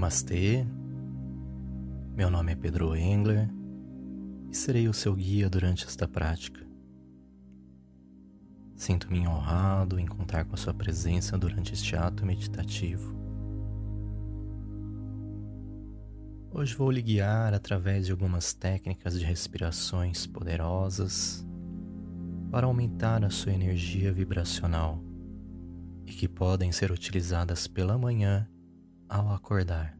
Namastê, meu nome é Pedro Engler e serei o seu guia durante esta prática. Sinto-me honrado em contar com a sua presença durante este ato meditativo. Hoje vou lhe guiar através de algumas técnicas de respirações poderosas para aumentar a sua energia vibracional e que podem ser utilizadas pela manhã ao acordar.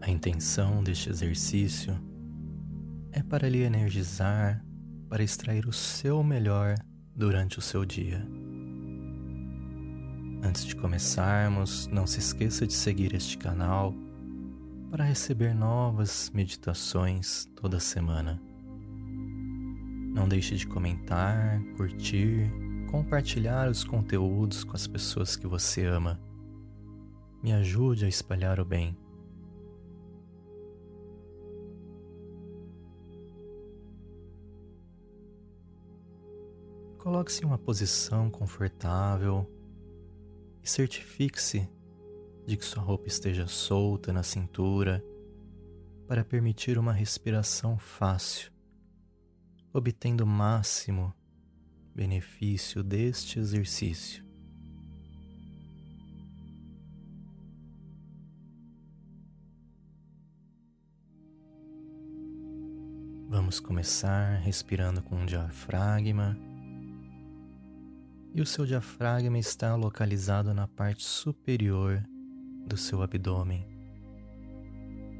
A intenção deste exercício é para lhe energizar, para extrair o seu melhor durante o seu dia. Antes de começarmos, não se esqueça de seguir este canal para receber novas meditações toda semana. Não deixe de comentar, curtir, compartilhar os conteúdos com as pessoas que você ama. Me ajude a espalhar o bem. Coloque-se em uma posição confortável e certifique-se de que sua roupa esteja solta na cintura para permitir uma respiração fácil, obtendo o máximo benefício deste exercício. Vamos começar respirando com o diafragma e o seu diafragma está localizado na parte superior do seu abdômen,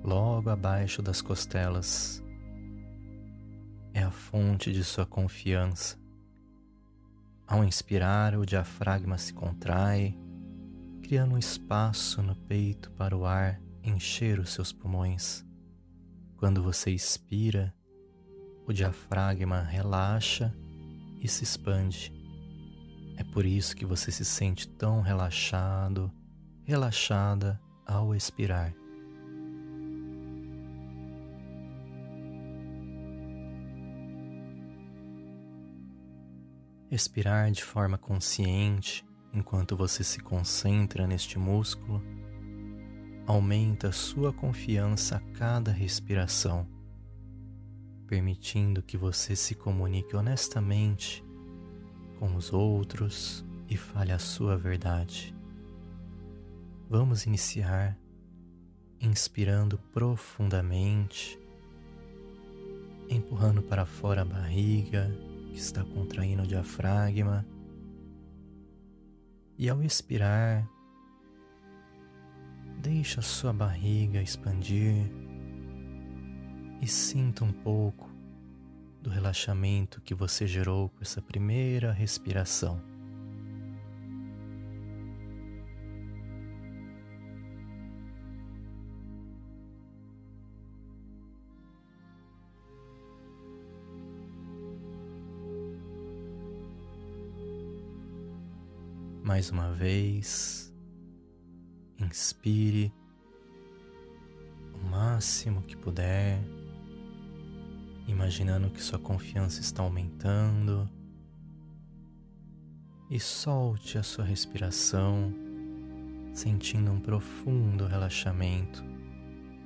logo abaixo das costelas. É a fonte de sua confiança. Ao inspirar, o diafragma se contrai, criando um espaço no peito para o ar encher os seus pulmões. Quando você expira, o diafragma relaxa e se expande é por isso que você se sente tão relaxado, relaxada ao expirar. Expirar de forma consciente enquanto você se concentra neste músculo aumenta sua confiança a cada respiração, permitindo que você se comunique honestamente com os outros e fale a sua verdade. Vamos iniciar inspirando profundamente, empurrando para fora a barriga que está contraindo o diafragma. E ao expirar, deixa sua barriga expandir e sinta um pouco do relaxamento que você gerou com essa primeira respiração. Mais uma vez, inspire o máximo que puder imaginando que sua confiança está aumentando. E solte a sua respiração, sentindo um profundo relaxamento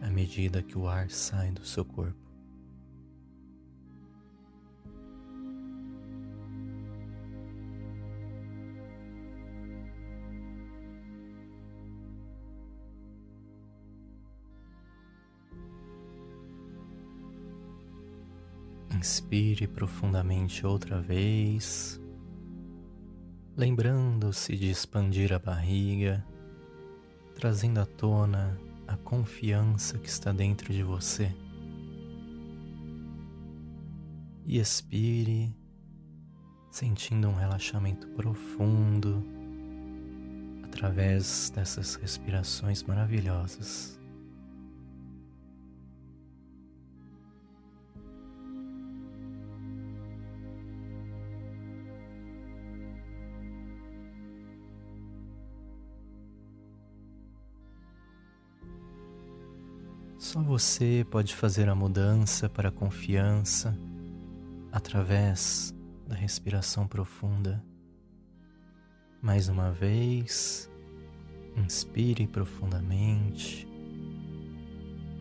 à medida que o ar sai do seu corpo. Inspire profundamente outra vez, lembrando-se de expandir a barriga, trazendo à tona a confiança que está dentro de você. E expire, sentindo um relaxamento profundo através dessas respirações maravilhosas. Só você pode fazer a mudança para a confiança através da respiração profunda. Mais uma vez, Inspire profundamente,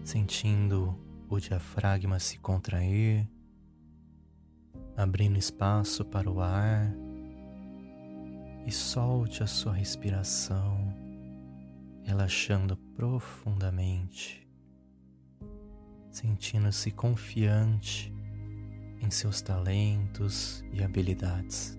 sentindo o diafragma se contrair, abrindo espaço para o ar e solte a sua respiração, relaxando profundamente, sentindo-se confiante em seus talentos e habilidades.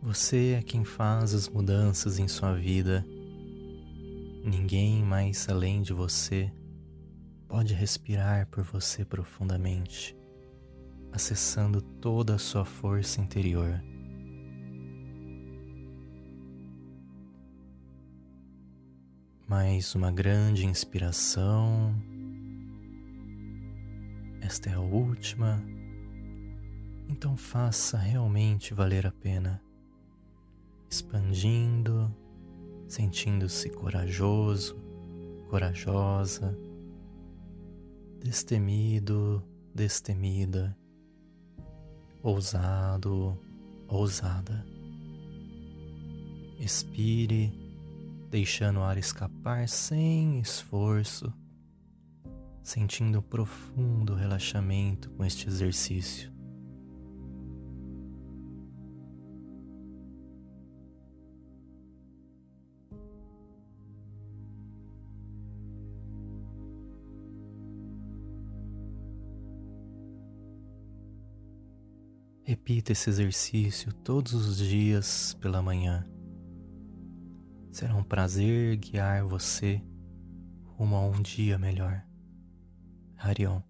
Você é quem faz as mudanças em sua vida. Ninguém mais além de você pode respirar por você profundamente, acessando toda a sua força interior. Mais uma grande inspiração. Esta é a última. Então faça realmente valer a pena expandindo, sentindo-se corajoso, corajosa, destemido, destemida, ousado, ousada. Expire, deixando o ar escapar sem esforço, sentindo profundo relaxamento com este exercício. Repita esse exercício todos os dias pela manhã. Será um prazer guiar você rumo a um dia melhor. Harion.